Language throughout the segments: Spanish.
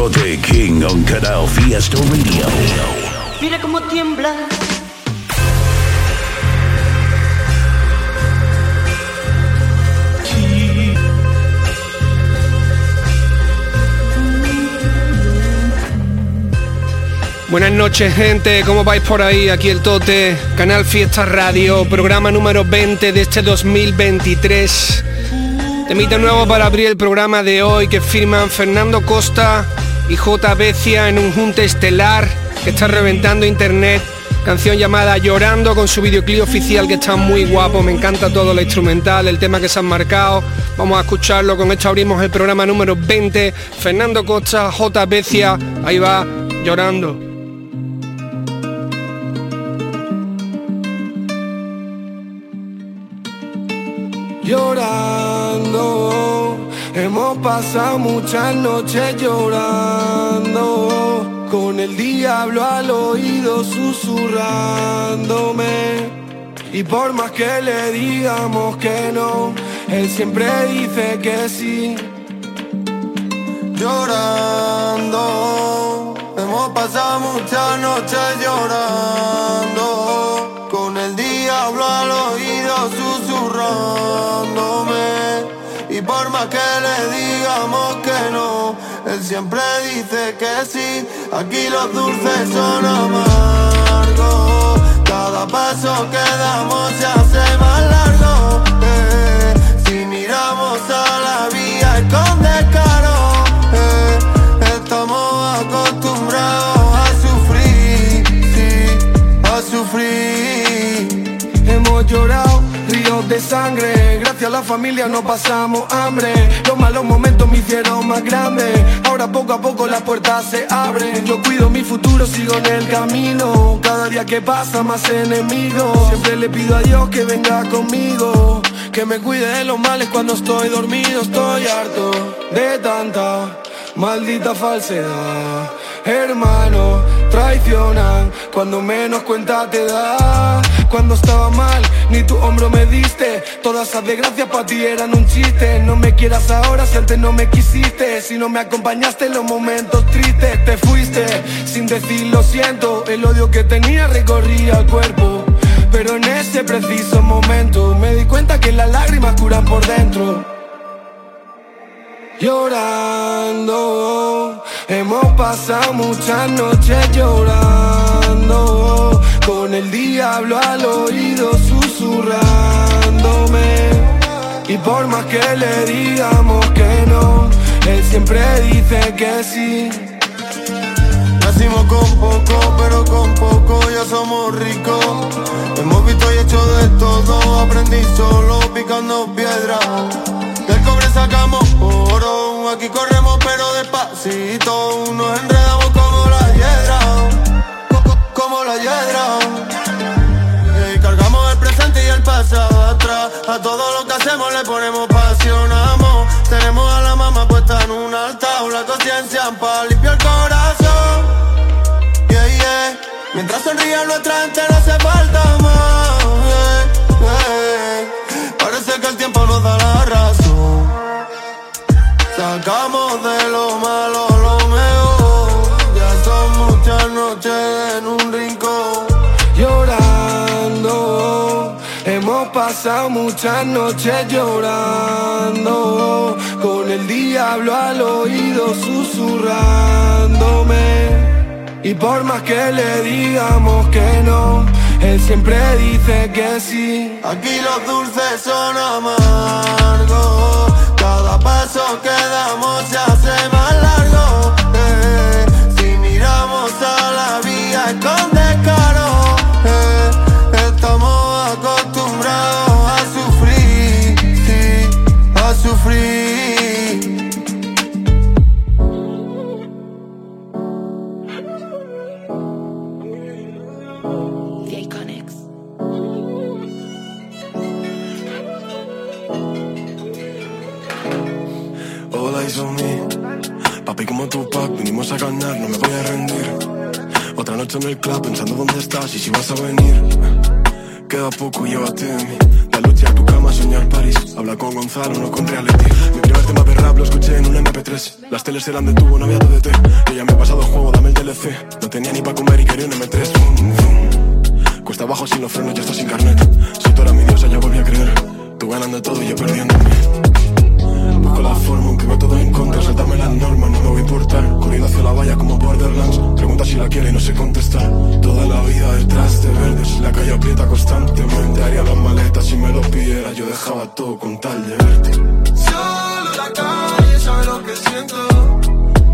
Tote King on Canal Fiesta Radio. Mira cómo tiembla. Buenas noches gente, ¿cómo vais por ahí? Aquí el Tote, Canal Fiesta Radio, programa número 20 de este 2023. Temita nuevo para abrir el programa de hoy que firman Fernando Costa y J. En un junte estelar que está reventando internet. Canción llamada Llorando con su videoclip oficial que está muy guapo, me encanta todo lo instrumental, el tema que se han marcado. Vamos a escucharlo, con esto abrimos el programa número 20. Fernando Costa, J. Becia, ahí va, llorando. Hemos pasado muchas noches llorando. Con el diablo al oído susurrándome. Y por más que le digamos que no, él siempre dice que sí. Llorando, hemos pasado muchas noches llorando. Por más que le digamos que no, él siempre dice que sí. Aquí los dulces son amargos. Cada paso que damos se hace más largo. eh. Si miramos a la vía es con descaro. eh. Estamos acostumbrados a sufrir, sí, a sufrir. Hemos llorado de sangre. Gracias a la familia no pasamos hambre. Los malos momentos me hicieron más grande. Ahora poco a poco las puertas se abren. Yo cuido mi futuro, sigo en el camino. Cada día que pasa más enemigos. Siempre le pido a Dios que venga conmigo. Que me cuide de los males cuando estoy dormido. Estoy harto de tanta maldita falsedad. Hermano, traicionan cuando menos cuenta te da. Cuando estaba mal, ni tu hombro me diste. Todas esas desgracias para ti eran un chiste. No me quieras ahora si antes no me quisiste. Si no me acompañaste en los momentos tristes, te fuiste sin decir lo siento. El odio que tenía recorría el cuerpo. Pero en ese preciso momento me di cuenta que las lágrimas curan por dentro. Llorando, hemos pasado muchas noches llorando, con el diablo al oído susurrándome. Y por más que le digamos que no, él siempre dice que sí. Nacimos con poco, pero con poco ya somos ricos. Hemos visto y hecho de todo, aprendí solo picando piedra. Aquí corremos pero despacito. Nos enredamos como la hiedra, co- co- como la hiedra. Eh, cargamos el presente y el pasado atrás. A todo lo que hacemos le ponemos pasión, amor. Tenemos a la mamá puesta en un altar, la conciencia para limpiar el corazón. Mientras sonríe nuestra gente no hace falta muchas noches llorando. Con el diablo al oído susurrándome. Y por más que le digamos que no, él siempre dice que sí. Aquí los dulces son amargos. Cada paso que damos se hace más largo. eh. Si miramos a la vía es sufrir. Hola, hizo mí. Papi, como tu pack, vinimos a ganar, no me voy a rendir. Otra noche en el club pensando dónde estás y si vas a venir. Queda poco, llévate de mí. La lucha a tu cama, soñar París. Habla con Gonzalo, no con reality. Mi primer tema de rap lo escuché en un MP3. Las teles eran de tubo, no había DDT. Yo ya me he pasado el juego, dame el DLC. No tenía ni pa' comer y quería un M3. Fum, fum. Cuesta abajo sin los frenos, ya está sin carnet. Si tú eras mi diosa, ya volví a creer. Tú ganando todo y yo perdiéndome. La forma, aunque veo todo en contra. Saltarme las normas, no me voy a importar. Corriendo hacia la valla como Borderlands. Pregunta si la quiere y no sé contestar. Toda la vida detrás de verdes. La calle aprieta constantemente. Haría las maletas si me lo pidiera. Yo dejaba todo con tal de verte. Solo la calle sabe lo que siento.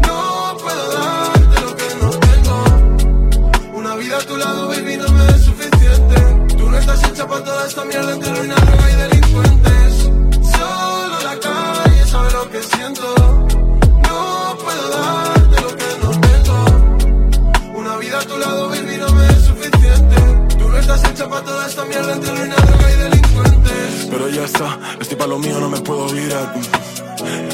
No puedo darte lo que no tengo. Una vida a tu lado, baby, no me es suficiente. Tú no estás hecha para toda esta mierda entre ruina, y delincuentes. Para toda esta mierda entre ruina, droga y delincuentes. Pero ya está, estoy para lo mío, no me puedo virar.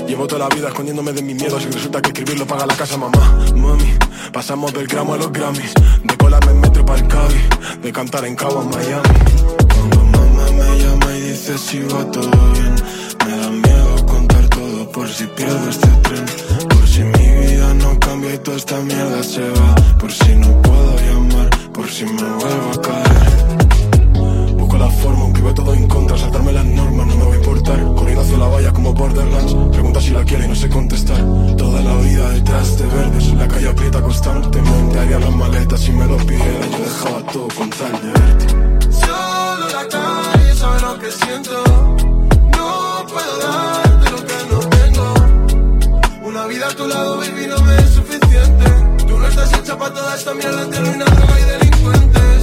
Llevo toda la vida escondiéndome de mis miedos y resulta que escribirlo paga la casa mamá. Mami, pasamos del gramo a los Grammys, de colarme en metro para el Cavi, de cantar en Cabo en Miami. Cuando mamá me llama y dice si va todo bien, me da miedo contar todo por si pierdo este tren, por si mi vida no cambia y toda esta mierda se va, por si no puedo llamar, por si me vuelvo a caer. Veo todo en contra. Saltarme las normas, no me voy a importar. Corriendo hacia la valla como Borderlands. Pregunta si la quiere y no sé contestar. Toda la vida detrás de verdes. La calle aprieta constantemente. Haría las maletas si me lo pidiera. Yo dejaba todo con tal de verte. Solo la calle sabe lo que siento. No puedo darte lo que no tengo. Una vida a tu lado, baby, no me es suficiente. Tú no estás hecha para toda esta mierda entre ruina, droga y delincuentes.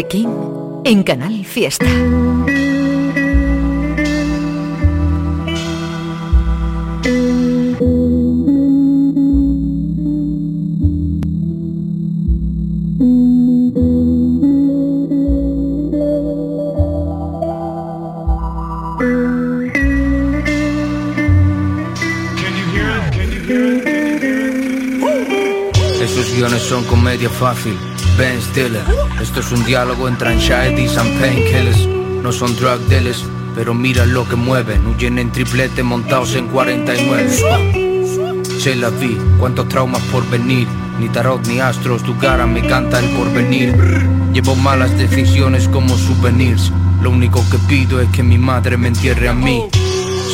King en Canal Fiesta. Fácil. Ben Stiller. Esto es un diálogo entre anxieties and painkillers. No son drug dealers, pero mira lo que mueven. Huyen en triplete montados en 49. Se la vi, cuántos traumas por venir. Ni tarot ni astros, tu cara me canta el porvenir. Llevo malas decisiones como souvenirs. Lo único que pido es que mi madre me entierre a mí.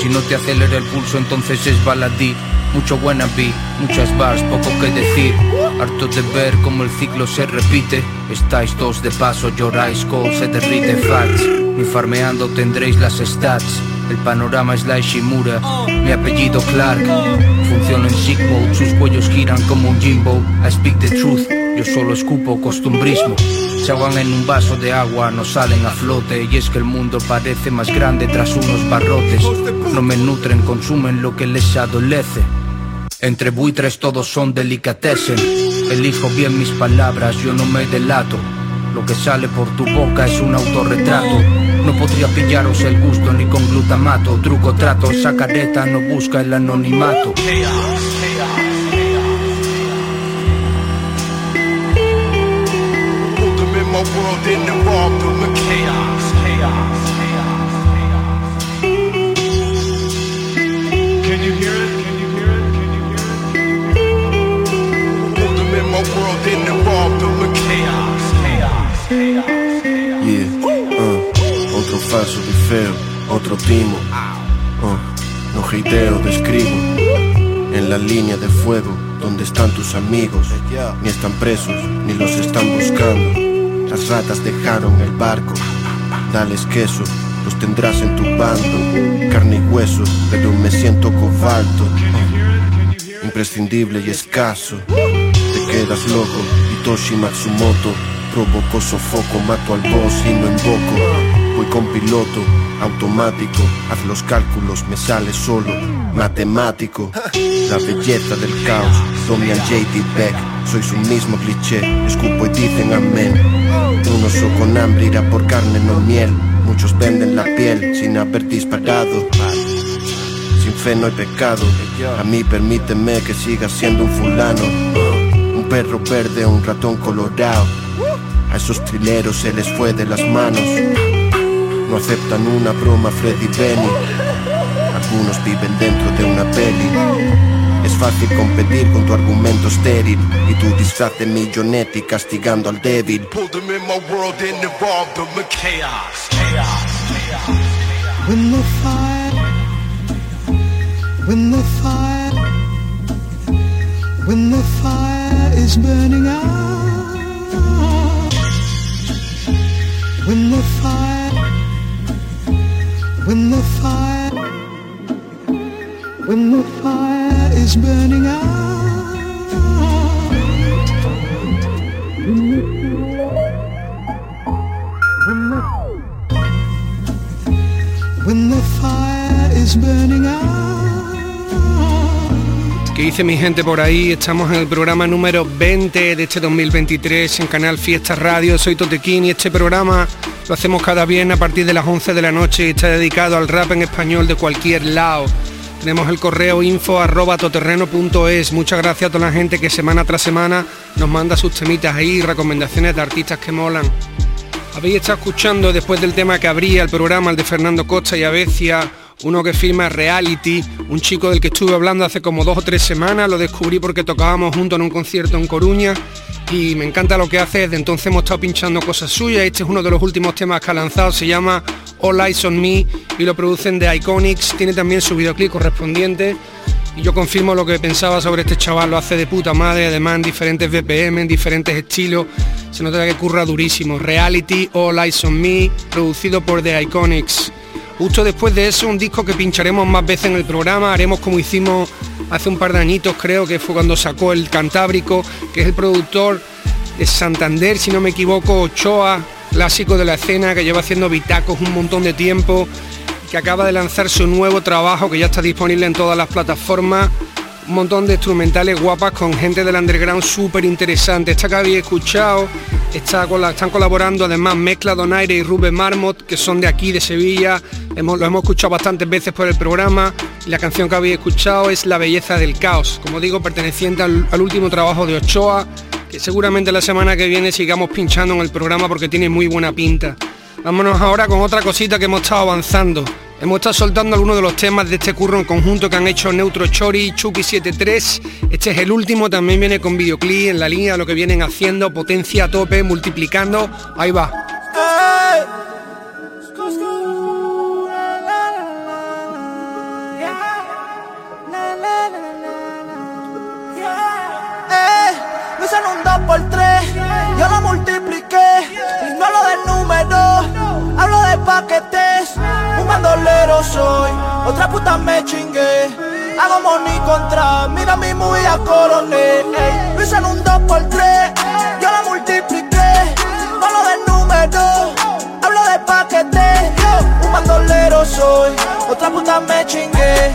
Si no te acelera el pulso, entonces es baladí. Mucho buena vi, muchas bars, poco que decir. Harto de ver cómo el ciclo se repite. Estáis dos de paso, lloráis, cold se derrite facts. Ni farmeando tendréis las stats. El panorama es la Ishimura, mi apellido Clark. Funciono en sick mode, sus cuellos giran como un Jimbo. I speak the truth, yo solo escupo costumbrismo. Se ahogan en un vaso de agua, no salen a flote. Y es que el mundo parece más grande tras unos barrotes. No me nutren, consumen lo que les adolece. Entre buitres todos son delicatessen. Elijo bien mis palabras, yo no me delato. Lo que sale por tu boca es un autorretrato. No podría pillaros el gusto ni con glutamato. Truco trato, esa careta no busca el anonimato. Can you hear it? Chaos. Yeah, uh, otro falso feo, otro timo. Uh, no hateo, describo. En la línea de fuego, donde están tus amigos. Ni están presos, ni los están buscando. Las ratas dejaron el barco. Dales queso, los tendrás en tu bando. Carne y hueso, pero me siento cobalto. Uh, imprescindible y escaso. ¿De qué quedas loco. Hitoshi Matsumoto provocó sofoco, mato al boss y no invoco. Voy con piloto, automático, haz los cálculos, me sale solo, matemático. La belleza del caos, Domian J.D. Beck, sois un mismo cliché, escupo y dicen amén. Un oso con hambre irá por carne, no miel. Muchos venden la piel sin haber disparado. Sin fe no hay pecado. A mí permíteme que siga siendo un fulano. Un perro verde, un ratón colorado. A esos trileros se les fue de las manos. No aceptan una broma Freddy Benny. Algunos viven dentro de una peli. Es fácil competir con tu argumento estéril y tu disfraz de millonetti castigando al débil. Pulled them in my world and involved them in chaos. When the fire, when the fire, when the fire is burning out, when the fire, when the fire, when the fire is burning out. When the fire is burning out. ¿Qué dice mi gente por ahí? Estamos en el programa número 20 de este 2023 en Canal Fiesta Radio. Soy Totequín y este programa lo hacemos cada viernes a partir de las 11 de la noche y está dedicado al rap en español de cualquier lado. Tenemos el correo info arroba toterreno.es. Muchas gracias a toda la gente que semana tras semana nos manda sus temitas ahí, recomendaciones de artistas que molan. Habéis estado escuchando después del tema que abría el programa, el de Fernando Costa y Avecia, uno que firma Reality, un chico del que estuve hablando hace como dos o tres semanas, lo descubrí porque tocábamos juntos en un concierto en Coruña y me encanta lo que hace, desde entonces hemos estado pinchando cosas suyas, este es uno de los últimos temas que ha lanzado, se llama All Eyes on Me y lo producen de Iconics, tiene también su videoclip correspondiente y yo confirmo lo que pensaba sobre este chaval, lo hace de puta madre, además en diferentes BPM, en diferentes estilos, se nota que curra durísimo. Reality, All Eyes on Me, producido por The Iconics. Justo después de eso, un disco que pincharemos más veces en el programa, haremos como hicimos hace un par de añitos, creo que fue cuando sacó el Cantábrico, que es el productor de Santander, si no me equivoco, Ochoa, clásico de la escena, que lleva haciendo bitacos un montón de tiempo que acaba de lanzar su nuevo trabajo que ya está disponible en todas las plataformas. Un montón de instrumentales guapas con gente del underground súper interesante. Esta que habéis escuchado, está con la- están colaborando además Mezcla Donaire y Rubén Marmot, que son de aquí, de Sevilla. Hemos, lo hemos escuchado bastantes veces por el programa. Y la canción que habéis escuchado es La Belleza del Caos, como digo, perteneciente al, al último trabajo de Ochoa, que seguramente la semana que viene sigamos pinchando en el programa porque tiene muy buena pinta. Vámonos ahora con otra cosita que hemos estado avanzando. Hemos estado soltando algunos de los temas de este curro en conjunto que han hecho Neutro Chori y Chucky 73. Este es el último, también viene con videoclip en la línea de lo que vienen haciendo, potencia a tope, multiplicando. Ahí va. Me hice un 2 por 3 yo lo multipliqué no hablo del hablo de paquetes. Un bandolero soy, otra puta me chingué. Hago money contra, mira mi movie a coroné. Ey, hice un 2 por 3 yo lo multipliqué. Hablo del número, hablo de paquetes. Yo, un bandolero soy, otra puta me chingué.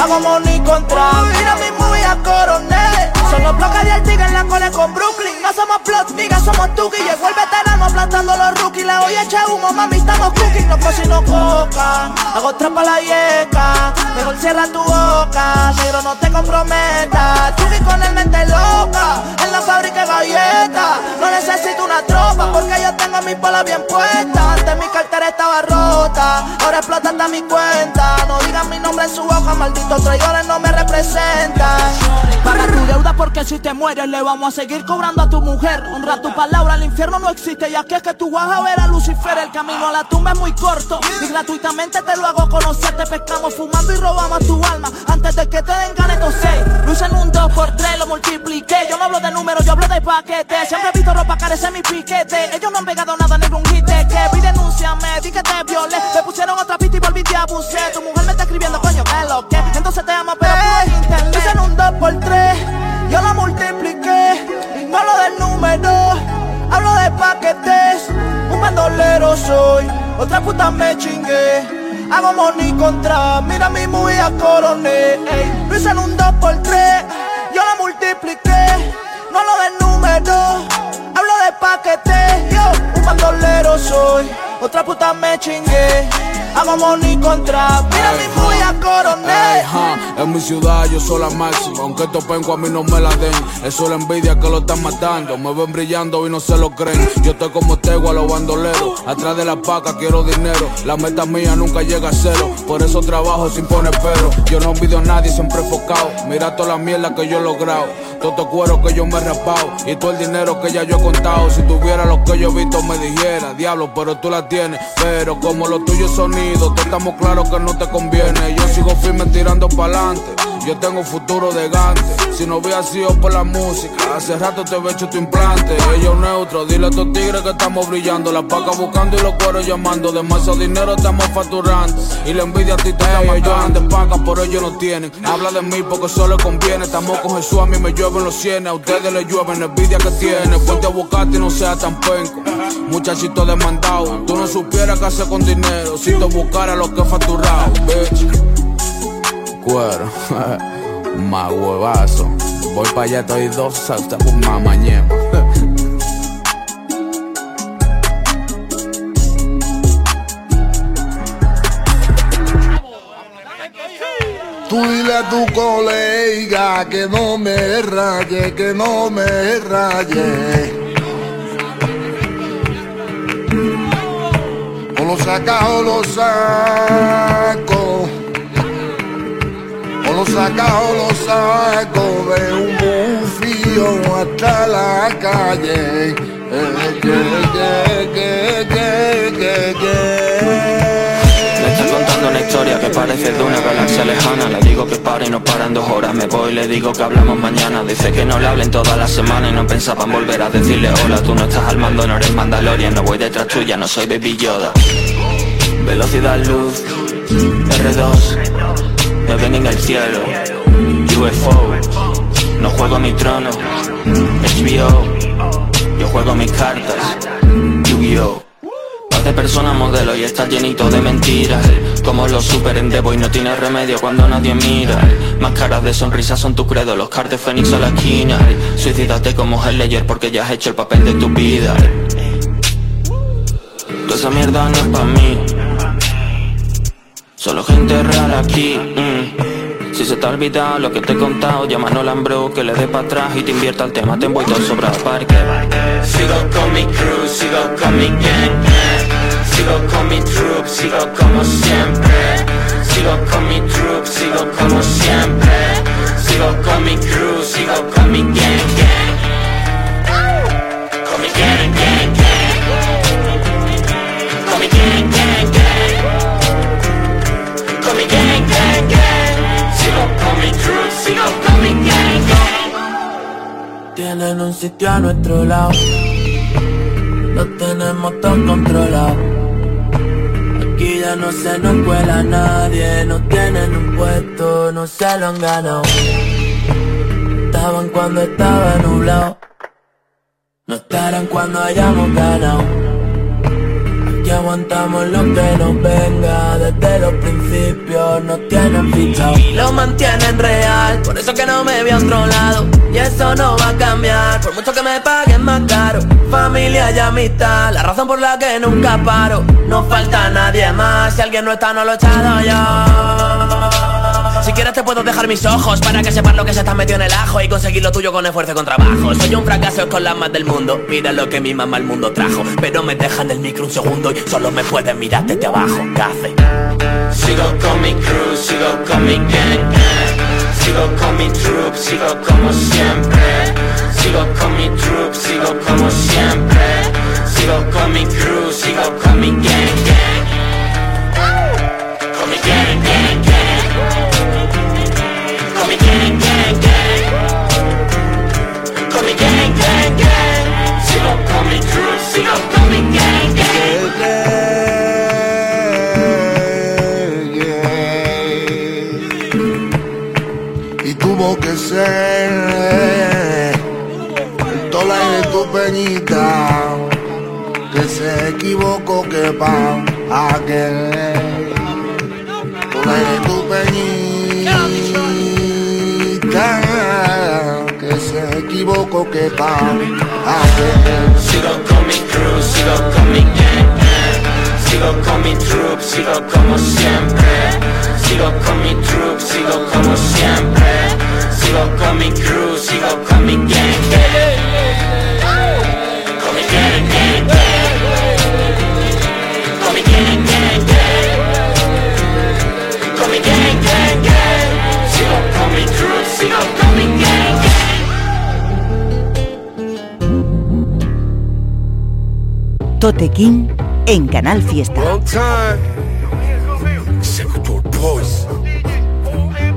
Hago money contra, mira mi movie a coroné. Son los bloques de Artiga en la cole con Brooklyn. No somos plot, niggas, somos Tuki. Llegó el veterano aplastando los rookies. Le voy a echar humo, mami, estamos cooking. No cocan. Hago trampa a la yeca. Mejor cierra tu boca. Negro, no te comprometas. Tuki con el mente loca. En la fábrica de galletas. No necesito una tropa porque yo tengo mis bolas bien puestas. Antes mi cartera estaba rota. Ahora explota hasta mi cuenta. No digan mi nombre en su hoja. Malditos traidores no me representan. Paga tu deuda porque si te mueres le vamos a seguir cobrando a tu mujer. Honra tu palabra, el infierno no existe. Ya que es que tú vas a ver a Lucifer. El camino a la tumba es muy corto. Y gratuitamente te lo hago conocer. Te pescamos fumando y robamos tu alma. Antes de que te den ganas estos seis. Lo hice en un 2 por 3 lo multipliqué. Yo no hablo de números, yo hablo de paquetes. Siempre he visto ropa carece mi piquete. Ellos no han pegado nada ni un hit. Que vi denúnciame, di que te violé. Me pusieron otra pista y volví te abusé. Un bandolero soy. Otra puta me chingué. Hago money contra, mira mi movida coroné. Ey, lo hice en un 2 por 3 yo la multipliqué. No lo del número, hablo de paquetes. Yo, un bandolero soy. Otra puta me chingué. Hago money contra, mira mi. Ey, ja, en mi ciudad yo soy la máxima, aunque estos pencos a mí no me la den. Es la envidia que lo están matando. Me ven brillando y no se lo creen. Yo estoy como tego a los bandoleros. Atrás de la paca quiero dinero. La meta mía nunca llega a cero. Por eso trabajo sin poner pero. Yo no envidio a nadie, siempre enfocado. Mira toda la mierda que yo he logrado. Todo cuero que yo me he rapado. Y todo el dinero que ya yo he contado. Si tuviera lo que yo he visto me dijera, diablo, pero tú la tienes. Pero como los tuyos estamos claros que no te conviene. Yo sigo firme tirando pa'lante. Yo tengo un futuro de gante. Si no hubiera sido por la música, hace rato te había hecho tu implante. Ellos neutro, dile a estos tigres que estamos brillando. La paca buscando y los cueros llamando. Demasiado dinero estamos facturando. Y la envidia a ti te llama. Ellos andan de paca, por ellos no tienen. Habla de mí porque solo conviene. Estamos con Jesús, a mí me llueven los cienes. A ustedes les llueven la envidia que tiene. Ponte a buscarte y no sea tan penco. Muchachito demandado. Tú no supieras qué hacer con dinero. Si te buscara lo que he facturado, bitch cuero, más huevazo. Voy para allá, estoy dos hasta por mamañema. Tú dile a tu colega que no me raye, que no me raye. O lo saca o lo saco. Lo saca o lo saco de un bufío hasta la calle. Eh, que. Me está contando una historia que parece de una galaxia lejana. Le digo que pare y no para en dos horas Me voy. Y le digo que hablamos mañana. Dice que no le hablen toda la semana Y no pensaban volver a decirle hola. Tú no estás al mando, no eres Mandalorian No voy detrás tuya, no soy Baby Yoda. Velocidad luz R2 Me ven en el cielo UFO No juego mi trono. HBO Yo juego mis cartas. Yu-Gi-Oh. De persona modelo y está llenito de mentiras. Como los super endevo y no tiene remedio cuando nadie mira. Máscaras de sonrisa son tu credo, los cartes fénix a la esquina. Suicídate como el Ledger porque ya has hecho el papel de tu vida. Toda esa mierda no es pa' mí Solo gente real aquí mm. Si se te ha olvidado lo que te he contado Llama a Nolan que le dé para atrás y te invierta el tema. Te envuelto sobrado parque Sigo con mi crew, sigo con mi gang. Sigo con mi troop, sigo como siempre. Sigo con mi troop, sigo como siempre. Sigo con mi crew, sigo con mi gang gang. Con mi gang gang Tienen un sitio a nuestro lado. Lo tenemos todo controlado. Aquí ya no se nos cuela nadie No tienen un puesto, no se lo han ganado. Estaban cuando estaba nublado. No estarán cuando hayamos ganado Aquí aguantamos lo que nos venga. Desde los principios nos tienen fichado Y lo mantienen real Por eso que no me veo a otro lado. Y eso no va a cambiar Por mucho que me paguen más caro. Familia y amistad La razón por la que nunca paro. No falta nadie más Si alguien no está no lo he echado yo Si quieres te puedo dejar mis ojos Para que sepas lo que se está metido en el ajo Y conseguir lo tuyo con esfuerzo y con trabajo. Soy un fracaso con las más del mundo. Mira lo que mi mamá al mundo trajo Pero me dejan el micro un segundo Y solo me pueden mirar desde abajo. ¿Qué hace? Sigo con mi crew, sigo con mi gang. Sigo con mi troop, sigo como siempre. Sigo con mi troop, sigo como siempre. Sigo con mi crew, sigo con mi gang gang. Con mi gang se equivocó que pa' aquel. Tú eres tu peñita, Sigo con mi crew, sigo con mi gang. Sigo con mi troop, sigo como siempre. Sigo con mi troop, sigo como siempre. Sigo con mi crew, sigo Tote King en Canal Fiesta.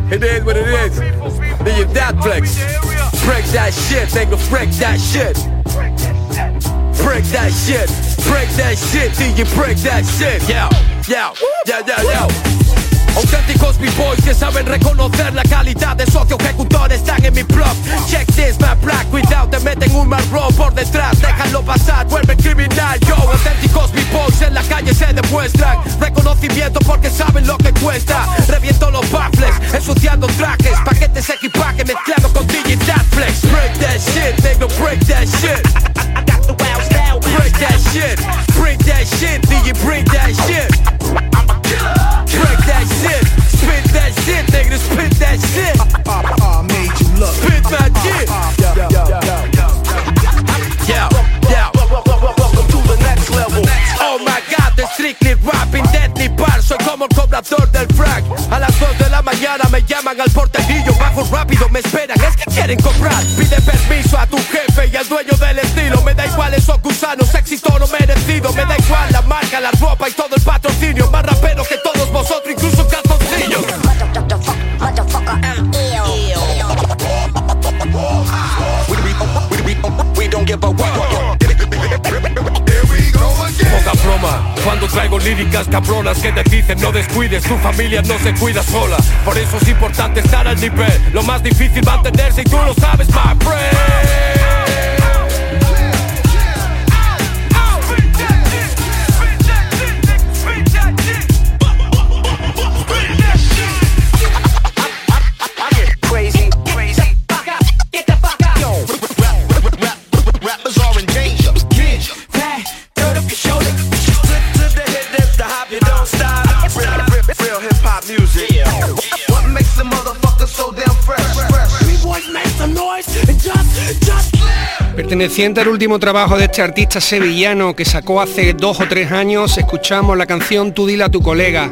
It is what it is. Then you that flex. Break that shit, nigga, break that shit. Break that shit. Break that shit, then you break that shit. Yeah, yeah, yeah, yeah, yeah. Auténticos b-boys que saben reconocer la calidad de socio ejecutor están en mi blog. Check this, my black, cuidado, te meten un marrón por detrás. Déjalo pasar, vuelve criminal, yo Auténticos b-boys en la calle se demuestran. Reconocimiento porque saben lo que cuesta. Reviento los baffles, ensuciando trajes. Paquetes equipaje mezclado con digital flex. Break that shit, nigga, break that shit. Break that shit, break that shit, DJ, break that shit Break that shit, spit that shit, nigga, spit that shit. I made you look. Spit that shit. Yeah, yeah. Welcome to the next level. Oh my god, the strictly rapping, deadly bar. Soy como el cobrador del frac. A las 2 de la mañana me llaman al porterillo. Bajo rápido, me esperan, es que quieren comprar. Pide permiso a tu jefe y al dueño del estilo. Me da igual esos gusanos, éxito no merecido. Me da igual la marca, la ropa y todo el patrocinio. Más rapero que todos líricas cabronas que te dicen no descuides, tu familia no se cuida sola. Por eso es importante estar al nivel. Lo más difícil mantenerse y tú lo sabes, my friend. Perteneciente al último trabajo de este artista sevillano que sacó hace dos o tres años, escuchamos la canción Tú dile a tu colega,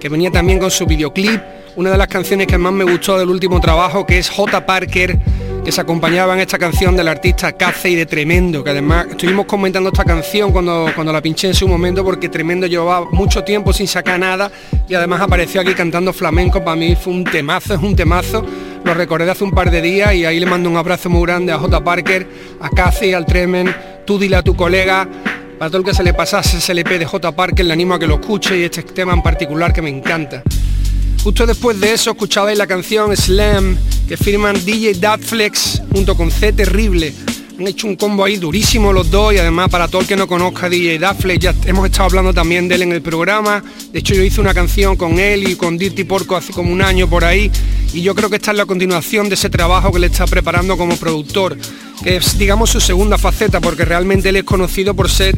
que venía también con su videoclip, una de las canciones que más me gustó del último trabajo, que es J. Parker, que se acompañaba en esta canción del artista Casey de Tremendo, que además estuvimos comentando esta canción cuando, cuando la pinché en su momento, porque Tremendo llevaba mucho tiempo sin sacar nada y además apareció aquí cantando flamenco, para mí fue un temazo, es un temazo, lo recordé hace un par de días y ahí le mando un abrazo muy grande a J. Parker, a Casey, al Tremen, tú dile a tu colega, para todo el que se le pasase ese LP de J. Parker, le animo a que lo escuche y este tema en particular que me encanta. Justo después de eso escuchabais la canción Slam que firman DJ Datflex junto con C Terrible. Han hecho un combo ahí durísimo los dos y además para todo el que no conozca DJ Datflex ya hemos estado hablando también de él en el programa. De hecho yo hice una canción con él y con Dirty Porco hace como un año por ahí y yo creo que esta es la continuación de ese trabajo que le está preparando como productor, que es digamos su segunda faceta porque realmente él es conocido por ser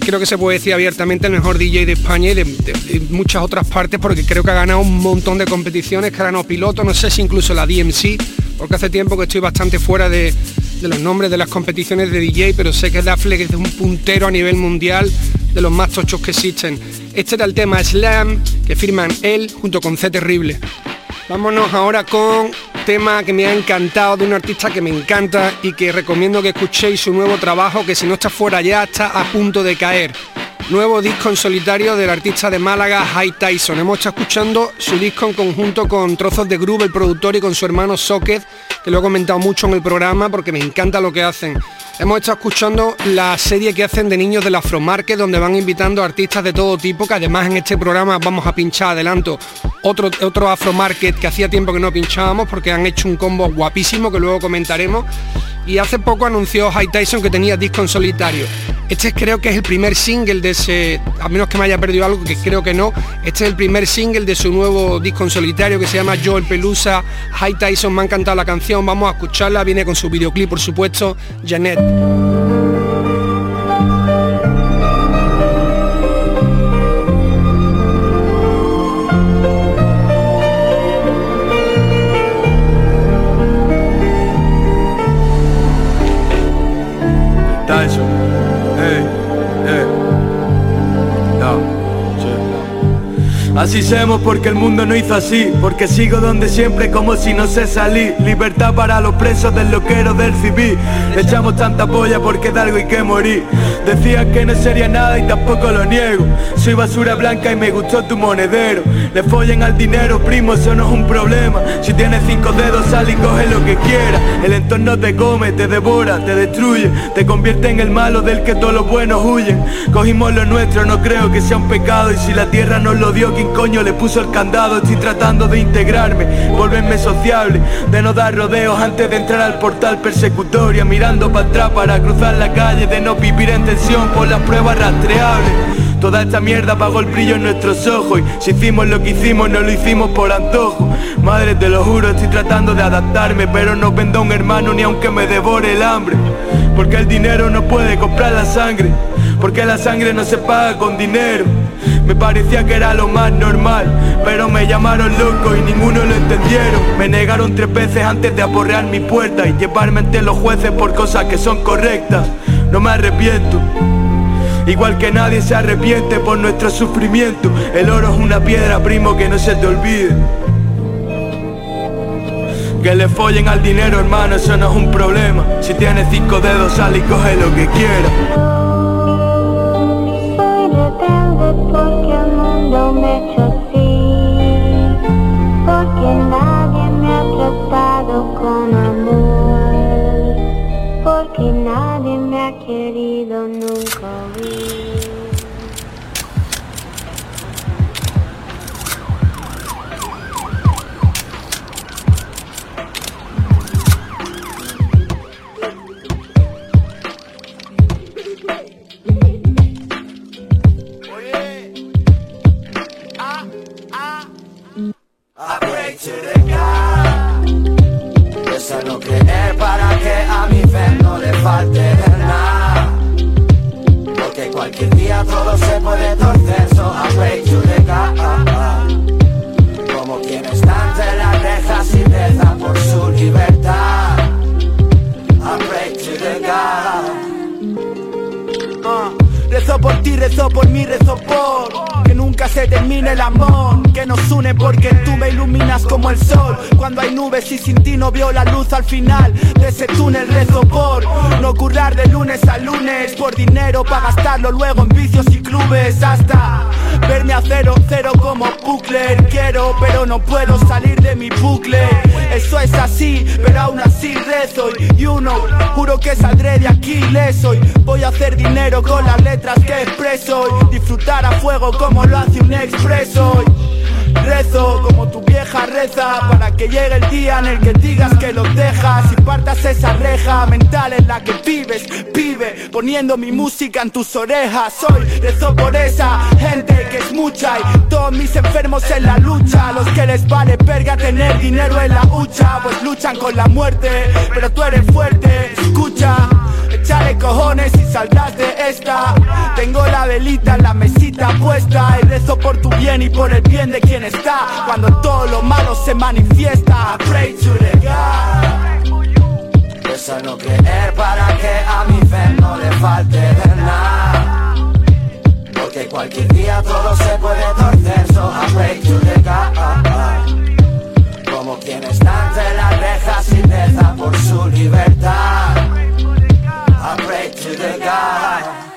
creo que se puede decir abiertamente el mejor DJ de España y de, de- de muchas otras partes porque creo que ha ganado un montón de competiciones, que ha ganado piloto, no sé si incluso la DMC, porque hace tiempo que estoy bastante fuera de, de los nombres de las competiciones de DJ, pero sé que Daphne es un puntero a nivel mundial de los más tochos que existen. Este era el tema Slam, que firman él junto con C Terrible. Vámonos ahora con tema que me ha encantado de un artista que me encanta y que recomiendo que escuchéis su nuevo trabajo que si no está fuera ya está a punto de caer. Nuevo disco en solitario del artista de Málaga, High Tyson. Hemos estado escuchando su disco en conjunto con Trozos de Groove, el productor, y con su hermano Socket, que lo he comentado mucho en el programa porque me encanta lo que hacen. Hemos estado escuchando la serie que hacen de niños del Afromarket, donde van invitando artistas de todo tipo, que además en este programa vamos a pinchar, adelanto, otro, otro Afromarket que hacía tiempo que no pinchábamos, porque han hecho un combo guapísimo que luego comentaremos. Y hace poco anunció High Tyson que tenía disco en solitario. Este creo que es el primer single de ese, a menos que me haya perdido algo, que creo que no, este es el primer single de su nuevo disco en solitario que se llama Joel Pelusa, High Tyson, me ha encantado la canción, vamos a escucharla, viene con su videoclip por supuesto, Janet. Así somos porque el mundo no hizo así Porque sigo donde siempre como si no sé salir. Libertad para los presos del loquero del civil. Echamos tanta polla porque de algo hay que morir. Decían que no sería nada y tampoco lo niego. Soy basura blanca y me gustó tu monedero. Le follen al dinero, primo, eso no es un problema. Si tienes cinco dedos sal y coge lo que quieras El entorno te come, te devora, te destruye. Te convierte en el malo del que todos los buenos huyen. Cogimos lo nuestro, no creo que sea un pecado. Y si la tierra nos lo dio, ¿quién coño le puso el candado? Estoy tratando de integrarme, volverme sociable De no dar rodeos antes de entrar al portal persecutoria Mirando para atrás para cruzar la calle De no vivir en tensión por las pruebas rastreables. Toda esta mierda apagó el brillo en nuestros ojos Y si hicimos lo que hicimos no lo hicimos por antojo. Madre te lo juro estoy tratando de adaptarme Pero no vendo un hermano ni aunque me devore el hambre. Porque el dinero no puede comprar la sangre Porque la sangre no se paga con dinero me parecía que era lo más normal Pero me llamaron loco y ninguno lo entendieron. Me negaron tres veces antes de aporrear mi puerta Y llevarme ante los jueces por cosas que son correctas. No me arrepiento. Igual que nadie se arrepiente por nuestro sufrimiento. El oro es una piedra, primo, que no se te olvide. Que le follen al dinero, hermano, eso no es un problema. Si tienes cinco dedos, sal y coge lo que quieras todo se puede torcer. So I pray to the God. Como quien está entre las rejas y reza por su libertad. I pray to the God. Ah, Rezo por ti, rezo por mí, rezo por nunca se termine el amor que nos une porque tú me iluminas como el sol. Cuando hay nubes y sin ti no veo la luz al final de ese túnel rezo por no currar de lunes a lunes por dinero para gastarlo luego en vicios y clubes hasta verme a cero cero como bucle. Quiero pero no puedo salir de mi bucle eso es así pero aún así rezo y know juro que saldré de aquí leso y voy a hacer dinero con las letras que expreso y disfrutar a fuego como lo hace un expreso rezo como tu vieja reza para que llegue el día en el que digas que los dejas y partas esa reja mental en la que vives vive poniendo mi música en tus orejas. Soy rezo por esa gente que es mucha y todos mis enfermos en la lucha. Los que les vale verga tener dinero en la hucha pues luchan con la muerte pero tú eres fuerte. Escucha Échale cojones y saldrás de esta. Tengo la velita en la mesita puesta. Y rezo por tu bien y por el bien de quien está. Cuando todo lo malo se manifiesta. Pray to the God. Eso no creer para que a mi fe no le falte de nada. Porque cualquier día todo se puede torcer. So I pray to the God. Como quien está entre las rejas y reza por su libertad I pray to the God.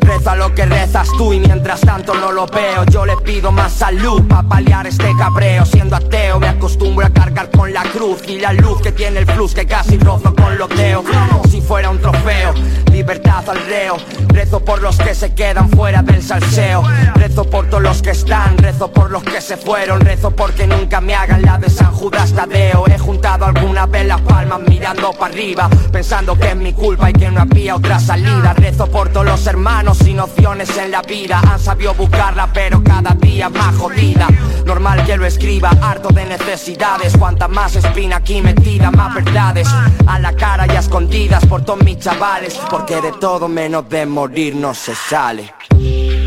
Reza lo que rezas tú y mientras tanto no lo veo. Yo le pido más salud para paliar este cabreo. Siendo ateo me acostumbro a cargar con la cruz Y la luz que tiene el flux que casi rozo con lo creo Si fuera un trofeo, libertad al reo. Rezo por los que se quedan fuera del salseo. Rezo por todos los que están, rezo por los que se fueron. Rezo porque nunca me hagan la de San Judas Tadeo. He juntado alguna vez las palmas mirando para arriba Pensando que es mi culpa y que no había otra salida. Rezo por todos los hermanos sin opciones en la vida. Han sabido buscarla pero cada día más jodida. Normal que lo escriba, harto de necesidades. Cuanta más espina aquí metida, más verdades. A la cara y a escondidas por todos mis chavales Porque de todo menos de morir no se sale.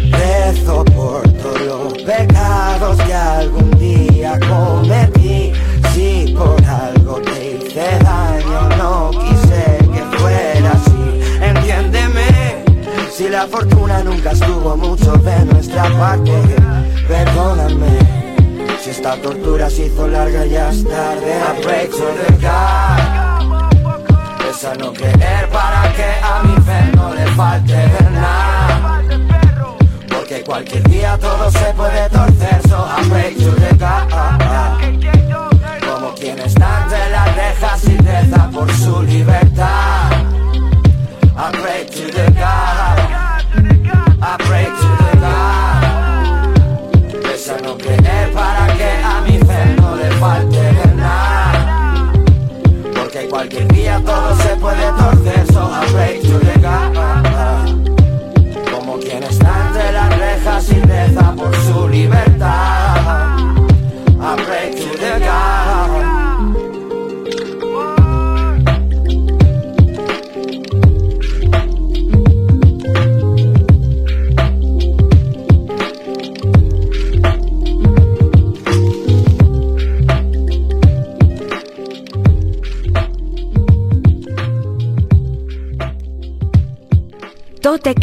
Rezo por todos los pecados que algún día cometí. Si por algo te hice daño no quise que fuera así. Entiéndeme Si la fortuna nunca estuvo mucho de nuestra parte. Perdóname Si esta tortura se hizo larga ya es tarde. The God Pesa no querer para que a mi fe no le falte de nada. Porque cualquier día todo se puede torcer So I pray to the God Como quien está entre las rejas y reza por su libertad. I pray to the God I pray to the God Pesa no creer para que a mi fe no le falte cualquier día todo se puede torcer. So I pray to God como quien está entre las rejas y reza por su libertad. I pray to the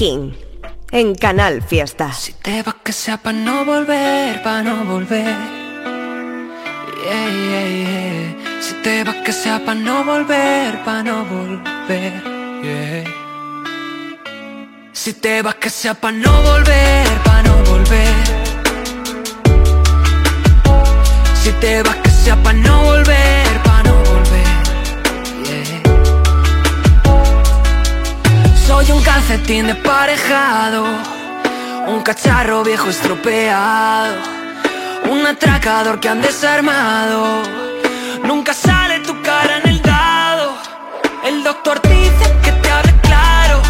En Canal Fiesta. te vas que sea para no volver, para no volver. Yeah, yeah, yeah. Si te vas que sea para no volver, para no volver. Si te vas que sea para no volver, para no volver. Si te vas que sea para no volver, Soy un calcetín desparejado, un cacharro viejo estropeado, un atracador que han desarmado. Nunca sale tu cara en el dado. El doctor dice que te hable claro,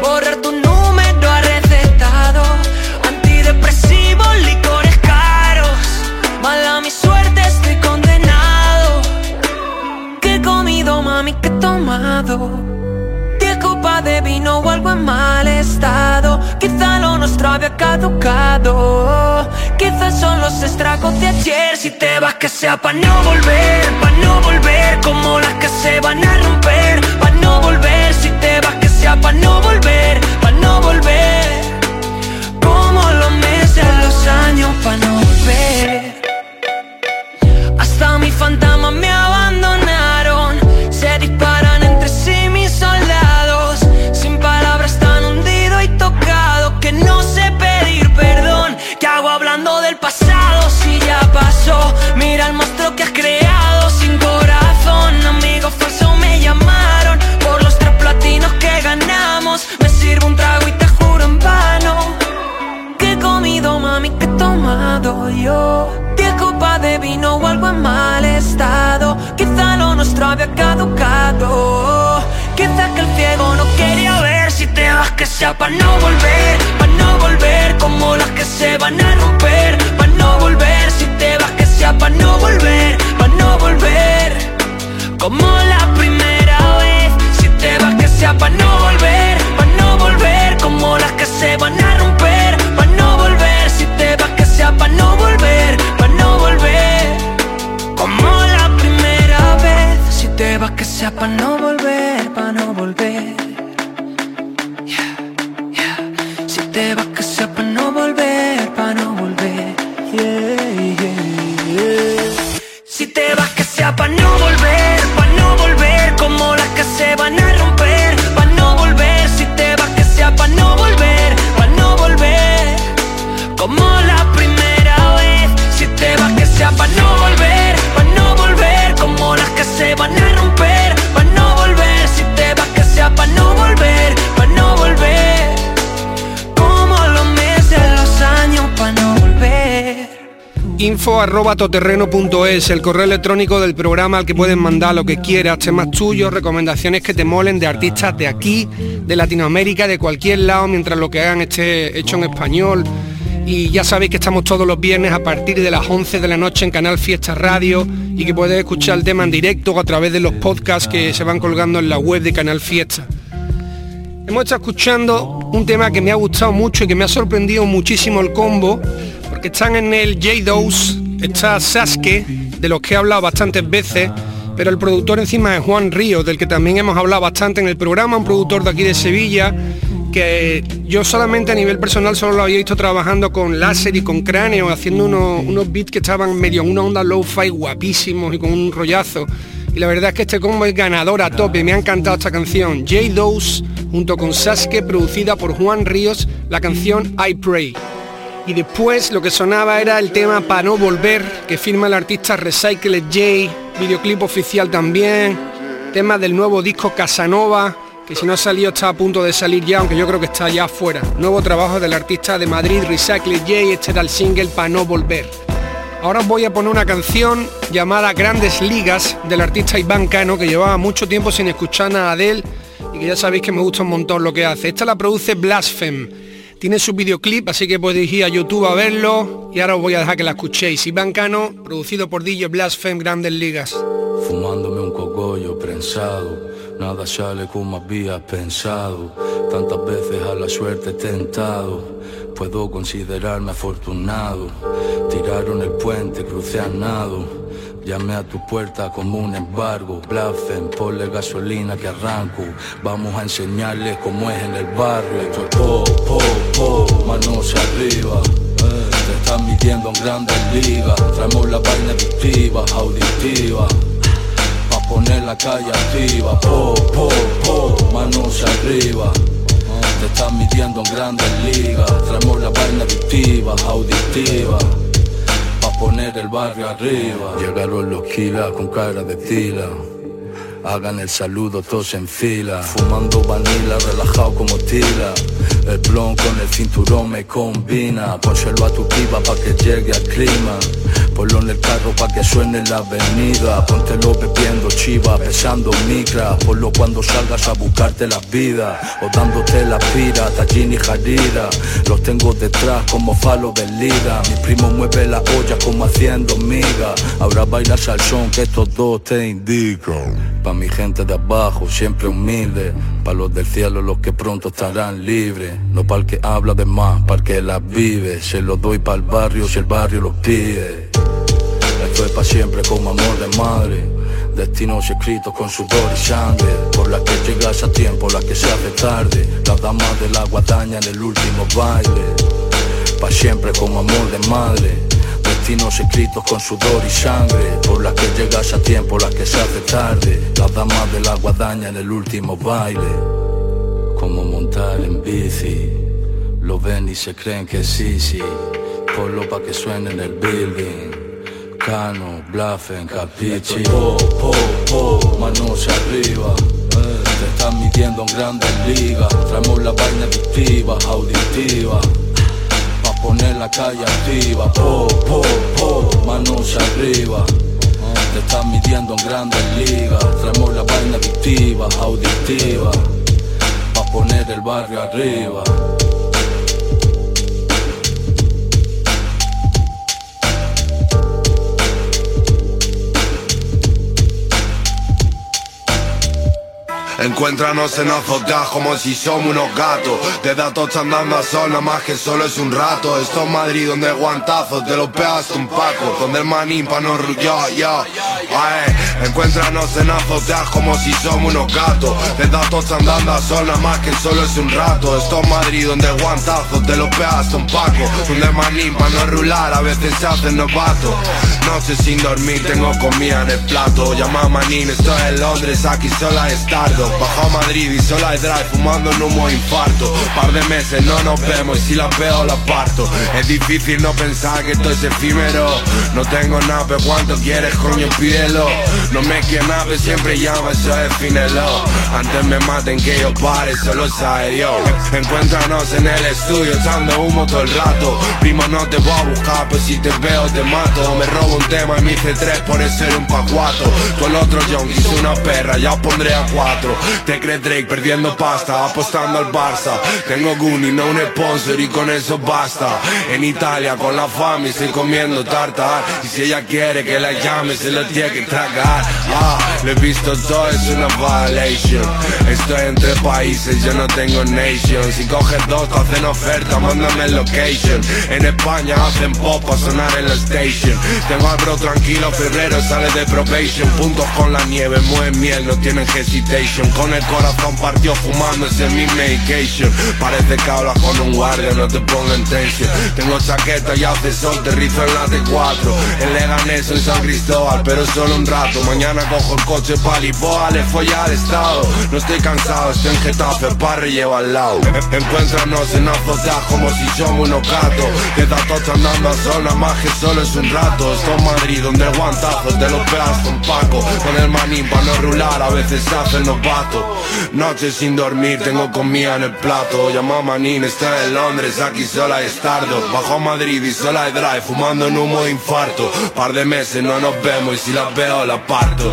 borrar tu número ha recetado, antidepresivos, licores caros. Mala mi suerte, estoy condenado. ¿Qué he comido, mami? ¿Qué he tomado? De vino o algo en mal estado. Quizá lo nuestro había caducado. Quizás son los estragos de ayer. Si te vas que sea pa' no volver Pa' no volver. Como las que se van a romper. Pa' no volver Si te vas que sea pa' no volver Pa' no volver. Como los meses, los años pa' no volver. Hasta mis fantasmas me van a romper Pa' no volver. Si te vas que sea pa' no volver Pa' no volver. Como la primera vez Si te vas que sea pa' no volver Pa' no volver. Como las que se van a romper Pa' no volver. Si te vas que sea pa' no volver Pa' no volver. Como la primera vez Si te vas que sea pa' no volver info arroba toterreno.es, el correo electrónico del programa al que puedes mandar lo que quieras, temas tuyos, recomendaciones que te molen de artistas de aquí, de Latinoamérica, de cualquier lado, mientras lo que hagan esté hecho en español. Y ya sabéis que estamos todos los viernes a partir de las 11 de la noche en Canal Fiesta Radio y que puedes escuchar el tema en directo o a través de los podcasts que se van colgando en la web de Canal Fiesta. Hemos estado escuchando un tema que me ha gustado mucho y que me ha sorprendido muchísimo el combo, porque están en el J2, está Sasuke, de los que he hablado bastantes veces, pero el productor encima es Juan Ríos, del que también hemos hablado bastante en el programa, un productor de aquí de Sevilla, que yo solamente a nivel personal solo lo había visto trabajando con láser y con cráneo, haciendo unos, unos beats que estaban medio en una onda low-fi guapísimos y con un rollazo. Y la verdad es que este combo es ganador a tope, me ha encantado esta canción. J2 junto con Sasuke, producida por Juan Ríos, la canción I Pray. Y después lo que sonaba era el tema Pa' no volver, que firma el artista Recycle J, videoclip oficial también, tema del nuevo disco Casanova, que si no ha salido está a punto de salir ya, aunque yo creo que está ya afuera. Nuevo trabajo del artista de Madrid Recycle J, este era el single Pa' no volver. Ahora os voy a poner una canción llamada Grandes Ligas del artista Iván Cano, que llevaba mucho tiempo sin escuchar nada de él y que ya sabéis que me gusta un montón lo que hace. Esta la produce Blaspheme. Tiene su videoclip, así que podéis ir a YouTube a verlo y ahora os voy a dejar que la escuchéis. Iván Cano, producido por DJ Blaspheme Grandes Ligas. Fumándome un cogollo prensado, nada sale como había pensado. Tantas veces a la suerte tentado, puedo considerarme afortunado. Tiraron el puente, crucé a nado. Llamé a tu puerta como un embargo. Blafen, ponle gasolina que arranco. Vamos a enseñarles cómo es en el barrio. Esto es po, po, po, manos arriba. Te están midiendo en grandes ligas. Traemos la vaina adictiva, auditiva. Pa' poner la calle activa. Po, po, po, manos arriba. Te están midiendo en grandes ligas. Traemos la vaina adictiva, auditiva poner el barrio arriba. Llegaron los kilas con cara de tila. Hagan el saludo todos en fila. Fumando vanilla, relajado como tila. El blon con el cinturón me combina. Pónselo a tu piba pa' que llegue al clima. Ponlo en el carro pa' que suene en la avenida. Póntelo bebiendo chiva, besando micra. Ponlo cuando salgas a buscarte la vida. O dándote la pira, tallín y jarira. Los tengo detrás como falo de lira. Mi primo mueve la olla como haciendo miga. Ahora baila salsón que estos dos te indican. Pa' mi gente de abajo, siempre humilde. Pa' los del cielo, los que pronto estarán libres. No para el que habla de más, para el que la vive. Se lo doy para el barrio si el barrio lo pide. Esto es siempre como amor de madre. Destinos escritos con sudor y sangre. Por la que llegas a tiempo, la que se hace tarde. Las damas de la guadaña en el último baile. Pa' siempre como amor de madre. Destinos escritos con sudor y sangre. Por las que llegas a tiempo, la que se hace tarde. Las damas de la guadaña en el último baile. Como montar en bici. Lo ven y se creen que sí, sí. Ponlo pa' que suene en el building. Cano, Blafen, Capichi Po, po, po, manos arriba. Te están midiendo en grandes ligas. Traemos la vaina adictiva, auditiva. Pa' poner la calle activa. Po, po, po, manos arriba. Te están midiendo en grandes ligas. Traemos la vaina adictiva, auditiva. Pa' poner el barrio arriba Encuéntranos en azoteas como si somos unos gatos. De datos están dando a sol, nada más que solo es un rato. Esto es Madrid donde guantazos te lo pegas un paco. Donde el manín pa' no yo, yo Ae, Encuéntranos en azoteas como si somos unos gatos. De datos están dando a sol, nada más que solo es un rato. Esto es Madrid donde guantazos te lo pegas un paco. Donde el manín pa' no rular a veces se hacen novato Noche sin dormir, tengo comida en el plato. Llama a manín, estoy en Londres, aquí sola es tardo Bajo a Madrid y sola hay drive fumando en humo infarto Par de meses no nos vemos y si las veo las parto Es difícil no pensar que esto es efímero No tengo nada pero cuánto quieres coño pídelo No me nave siempre llama, eso defínelo. Antes me maten que yo pare, solo sabe Dios. Encuéntranos en el estudio, echando humo todo el rato. Primo, no te voy a buscar, pues si te veo te mato. Me robo un tema y me hice tres por ser un pacuato. Tú el otro John hizo una perra, ya pondré a cuatro. Te crees Drake perdiendo pasta, apostando al Barça. Tengo Goonie, no un sponsor y con eso basta. En Italia con la fama estoy comiendo tartar. Y si ella quiere que la llame, se lo tiene que tragar. Ah, lo he visto todo, es una violation. Estoy entre países, yo no tengo nation. Si coges dos, te hacen oferta, mándame location. En España hacen pop a sonar en la station. Tengo al bro tranquilo, febrero sale de probation. Puntos con la nieve, mueve miel, no tienen hesitation. Con el corazón partió fumando, ese es mi medication. Parece que hablas con un guardia, no te pongo en tensión. Tengo chaqueta y hace sol, te rizo en la T4. En Leganés, en San Cristóbal, pero solo un rato. Mañana cojo el coche pa' Lisboa, le follar al estado. No estoy cansado, estoy en Getafe, parre llevo al lado. Encuéntranos en azotas como si somos unos gatos. Que datos andando a zona, más que solo es un rato. Esto es Madrid, donde el guantazo te lo pegas con Paco. Con el manín pa' no rular, a veces se hace novato. Noches sin dormir, tengo comida en el plato. Llama a Manín, está en Londres, aquí sola hay estardo. Bajo a Madrid y sola hay drive, fumando en humo de infarto. Par de meses no nos vemos y si las veo la parto.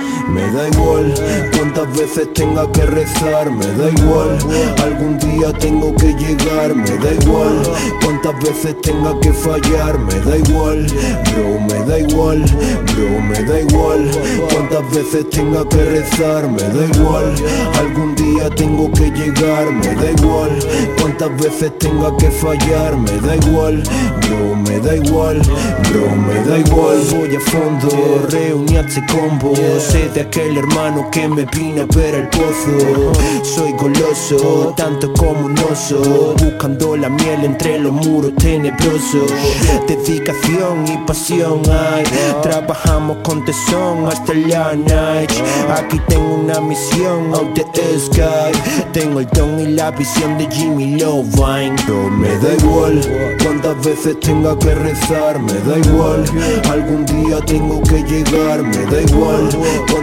me da igual cuántas veces tenga que rezar, me da igual. Algún día tengo que llegar, me da igual. Cuántas veces tenga que fallar, me da igual. Bro, me da igual, bro, me da igual. Cuántas veces tenga que rezar, me da igual. Algún día tengo que llegar, me da igual. Cuántas veces tenga que fallar, me da igual. Bro, me da igual, bro, me da igual. Voy a fondo, reuní a este combo. De aquel hermano que me vine a ver el pozo. Soy goloso, tanto como un oso. Buscando la miel entre los muros tenebrosos. Dedicación y pasión hay. Trabajamos con tesón hasta la night. Aquí tengo una misión out the sky. Tengo el don y la visión de Jimmy Lovine. Pero me da igual cuántas veces tenga que rezar, me da igual. Algún día tengo que llegar, me da igual.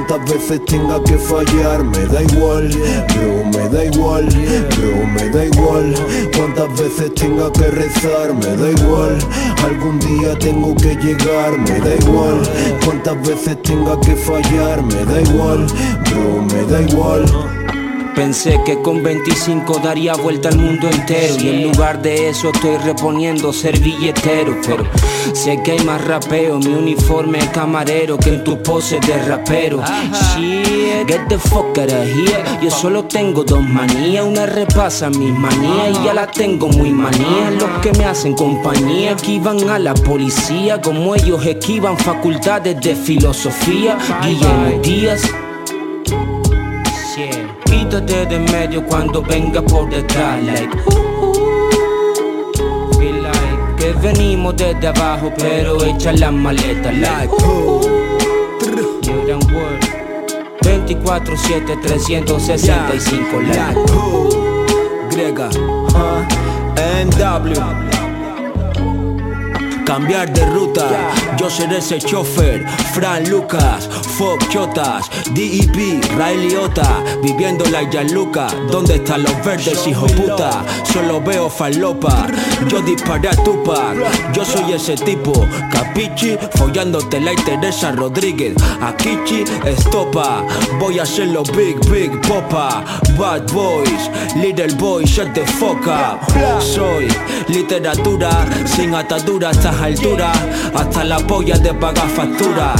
Cuántas veces tenga que fallar, me da igual. Bro, me da igual, bro, me da igual. Cuántas veces tenga que rezar, me da igual. Algún día tengo que llegar, me da igual. Cuántas veces tenga que fallar, me da igual. Bro, me da igual. Pensé que con 25 daría vuelta al mundo entero. Y en lugar de eso estoy reponiendo ser billetero. Pero sé que hay más rapeo, mi uniforme es camarero Que en tu pose de rapero. Shit, get the fuck out of here. Yo solo tengo dos manías Una repasa mis manías y ya la tengo muy manía. Los que me hacen compañía Esquivan a la policía Como ellos esquivan facultades de filosofía. Guillermo Díaz. Yeah. Quítate de medio cuando venga por detrás, like. Feel like que venimos desde abajo, pero echa la maleta, like. World. 24-7, 365, like. Grega, NW. Cambiar de ruta, yo seré ese chofer, Fran Lucas, Fox Chotas, DEP, Riley viviendo la Yaluca, ¿dónde están los verdes, hijo puta? Solo veo falopa, yo disparé a Tupac, yo soy ese tipo, Capichi, follándote la Teresa Rodríguez, Akichi, estopa, voy a hacerlo big, big, popa, bad boys, little boy, shut the fuck up, soy literatura, sin atadura estas alturas, hasta la polla de pagar factura.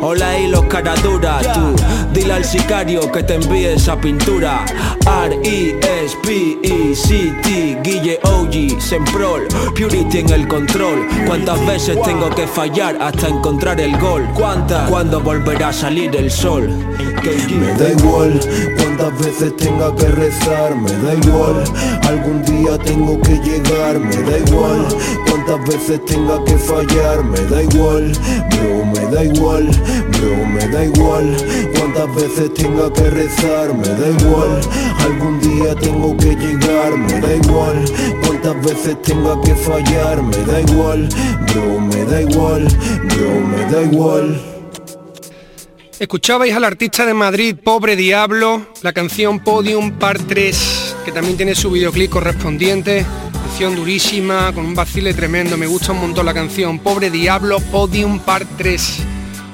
Hola y los caraduras, tú Dile al sicario que te envíe esa pintura R.I.E. es P-E-C-T, Guille OG, Semprol, Purity en el control. ¿Cuántas veces tengo que fallar hasta encontrar el gol? ¿Cuántas? ¿Cuándo volverá a salir el sol? Me da igual cuántas veces tenga que rezar, me da igual, algún día tengo que llegar, me da igual cuántas veces tenga que fallar, me da igual, bro, me da igual, bro, me da igual, cuántas veces tenga que rezar, me da igual, algún día tengo que llegar, me da igual, cuántas veces que fallar, me da igual, me da igual, me da igual. Escuchabais al artista de Madrid, Pobre Diablo, la canción Podium Par 3, que también tiene su videoclip correspondiente. Canción durísima, con un vacile tremendo, me gusta un montón la canción. Pobre Diablo, Podium Par 3.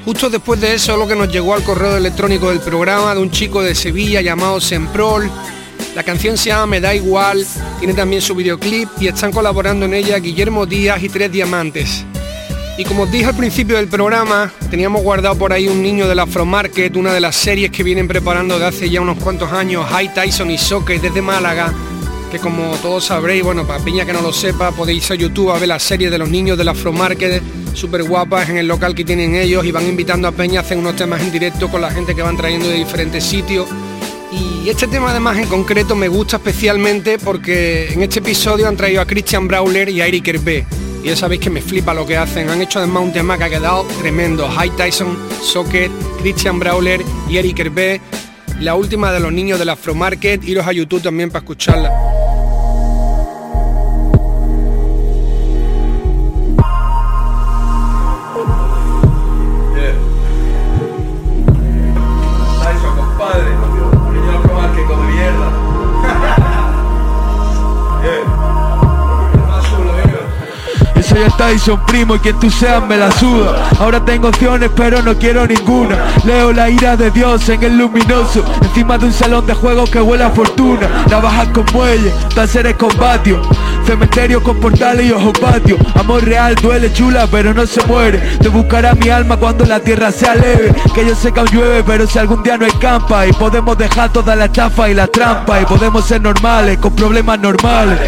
Justo después de eso, lo que nos llegó al correo electrónico del programa de un chico de Sevilla llamado Semprol. La canción se llama Me da igual, tiene también su videoclip y están colaborando en ella Guillermo Díaz y Tres Diamantes. Y como os dije al principio del programa, teníamos guardado por ahí un niño del Afro Market, una de las series que vienen preparando de hace ya unos cuantos años, High Tyson y Socket desde Málaga, que como todos sabréis, bueno, para piña que no lo sepa, podéis ir a YouTube a ver la serie de los niños del Afro Market, súper guapas en el local que tienen ellos y van invitando a Peña a hacer unos temas en directo con la gente que van trayendo de diferentes sitios. Y este tema además en concreto me gusta especialmente porque en este episodio han traído a Christian Brawler y a Eric Hervé. Y ya sabéis que me flipa lo que hacen. Han hecho además un tema que ha quedado tremendo. High Tyson, Socket, Christian Brawler y Eric Hervé. La última de los niños del Afro Market. Iros a YouTube también para escucharla. Tyson primo y quien tú seas me la suda. Ahora tengo opciones pero no quiero ninguna. Leo la ira de Dios en el luminoso Encima de un salón de juegos que huele a fortuna. Navajas con muelle, talleres con vatio Cementerio con portales y ojos patio Amor real duele chula pero no se muere. Te buscará mi alma cuando la tierra sea leve Que yo sé que aún llueve pero si algún día no hay campa. Y podemos dejar toda la chafa y la trampa. Y podemos ser normales con problemas normales.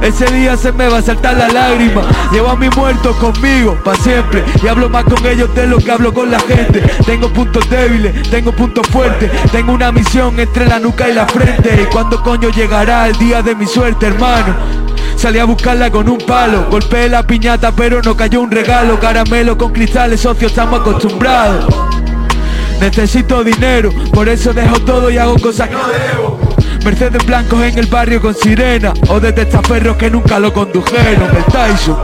Ese día se me va a saltar la lágrima. Llevo a mi muerto conmigo, pa' siempre. Y hablo más con ellos de lo que hablo con la gente. Tengo puntos débiles, tengo puntos fuertes. Tengo una misión entre la nuca y la frente. Y cuando coño llegará el día de mi suerte, hermano Salí a buscarla con un palo Golpeé la piñata pero no cayó un regalo Caramelo con cristales, socio, estamos acostumbrados Necesito dinero, por eso dejo todo y hago cosas que no debo Mercedes blancos en el barrio con sirena O de testaferros que nunca lo condujeron El Tyson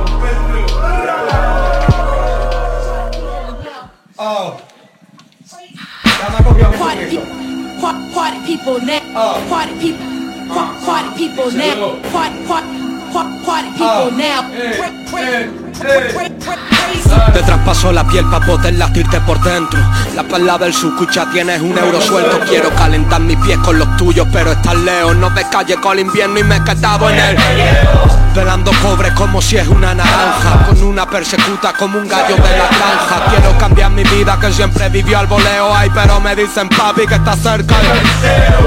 Oh. Party people, par- party people now. Party people, par- party people now. Party, party, par- party people now. Break, break, break, break, break, crazy. Te traspaso la piel pa' poder latirte por dentro. La perla del sucucha tienes un euro suelto. Quiero calentar mis pies con los tuyos pero estás lejos. No ves calle con el invierno y me he quedado en él Pelando cobre como si es una naranja. Con una persecuta como un gallo de la granja. Quiero cambiar mi vida que siempre vivió al voleo. Ay pero me dicen papi que está cerca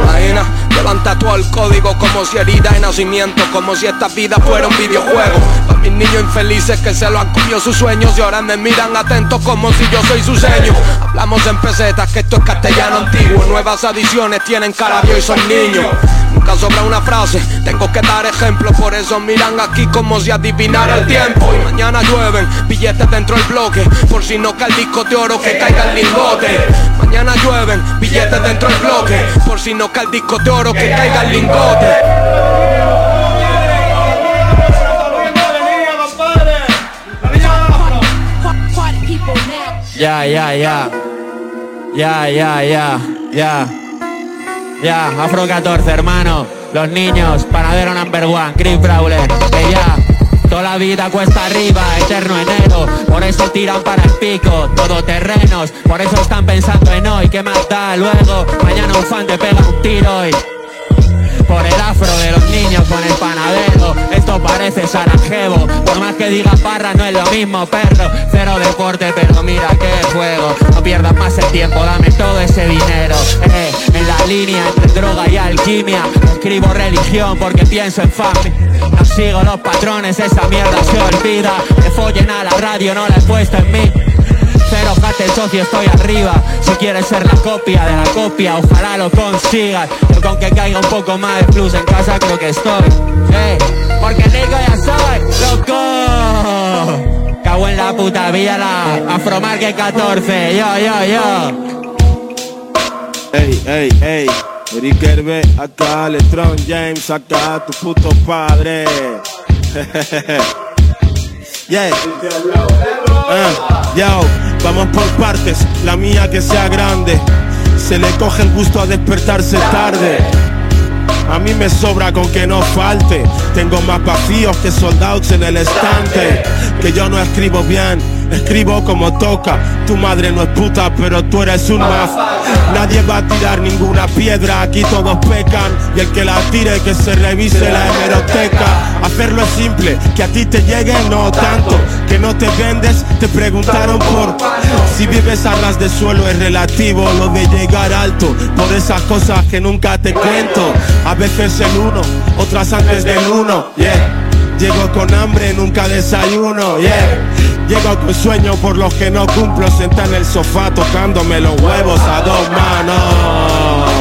Imagina, levanta tú el código como si herida de nacimiento Como si esta vida fuera un videojuego. Pa' mis niños infelices que se lo han comido sus sueños Ahora me miran atentos como si yo soy su seño. Hablamos en pesetas que esto es castellano antiguo. Nuevas adiciones tienen carabio y son niños. Nunca sobra una frase, tengo que dar ejemplo. Por eso miran aquí como si adivinara el tiempo. Y mañana llueven billetes dentro del bloque. Por si no cae el disco de oro que caiga el lingote. Mañana llueven billetes dentro del bloque. Por si no cae el disco de oro que caiga el lingote Ya, ya, ya. Ya, ya, ya, ya. Ya, Afro 14, hermano. Los niños, panadero number one Chris Brawler, que ya Toda la vida cuesta arriba, eterno enero. Por eso tiran para el pico, todoterrenos Por eso están pensando en hoy, ¿qué más da luego? Mañana un fan te pega un tiro y por el afro de los niños con el panadero Parece Sarajevo Por más que diga parra no es lo mismo perro Cero deporte pero mira qué juego No pierdas más el tiempo, dame todo ese dinero eh, En la la línea entre droga y alquimia. Escribo religión porque pienso en familia. No sigo los patrones, esa mierda se olvida. Me follen a la radio, no la he puesto en mí. Pero jate socio, estoy arriba. Si quieres ser la copia de la copia, ojalá lo consigas. Yo con que caiga un poco más de plus en casa creo que estoy. Porque rico ya soy, loco. Cago en la puta vida, la Afromar que 14. Yo, yo, yo. Ey, ey, ey. Eric Herbe, acá, Letron James, acá, tu puto padre. yeah. Yo, vamos por partes, la mía que sea grande. Se le coge el gusto a despertarse tarde. A mí me sobra con que no falte. Tengo más vacíos que soldados en el estante. Que yo no escribo bien, escribo como toca. Tu madre no es puta, pero tú eres un maf. Nadie va a tirar ninguna piedra, aquí todos pecan. Y el que la tire, que se revise la hemeroteca. Hacerlo es simple, que a ti te llegue, no tanto. Que no te vendes, te preguntaron por. Si vives a ras de suelo es relativo, lo de llegar alto. Por esas cosas que nunca te cuento. A veces el uno, otras antes del uno. Yeah. Llego con hambre, nunca desayuno, yeah. Llego con sueño por los que no cumplo, sentar en el sofá tocándome los huevos a dos manos.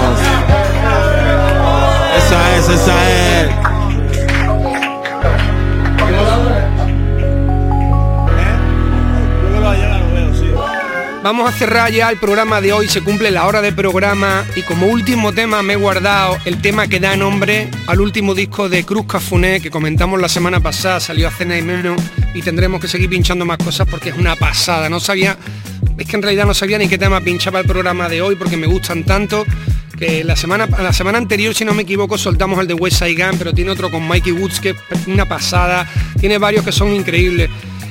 Esa es, esa es. Vamos a cerrar ya el programa de hoy, se cumple la hora de programa y como último tema me he guardado el tema que da nombre al último disco de Cruz Cafuné que comentamos la semana pasada, salió a cena y menos y tendremos que seguir pinchando más cosas porque es una pasada, no sabía, es que en realidad no sabía ni qué tema pinchaba el programa de hoy porque me gustan tanto que la semana, la semana anterior, si no me equivoco, soltamos el de West Side Gun, pero tiene otro con Mikey Woods que es una pasada, tiene varios que son increíbles.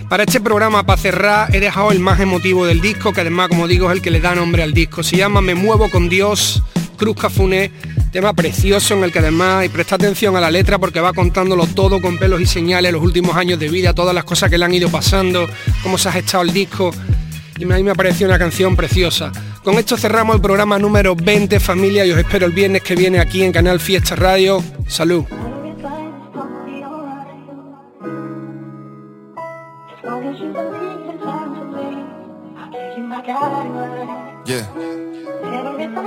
Para este programa, para cerrar, he dejado el más emotivo del disco, que además, como digo, es el que le da nombre al disco. Se llama Me Muevo con Dios, Cruz Cafuné, tema precioso en el que además, y presta atención a la letra porque va contándolo todo con pelos y señales, los últimos años de vida, todas las cosas que le han ido pasando, cómo se ha gestado el disco. Y a mí me pareció una canción preciosa. Con esto cerramos el programa número 20, familia, y os espero el viernes que viene aquí en Canal Fiesta Radio. Salud. Yeah.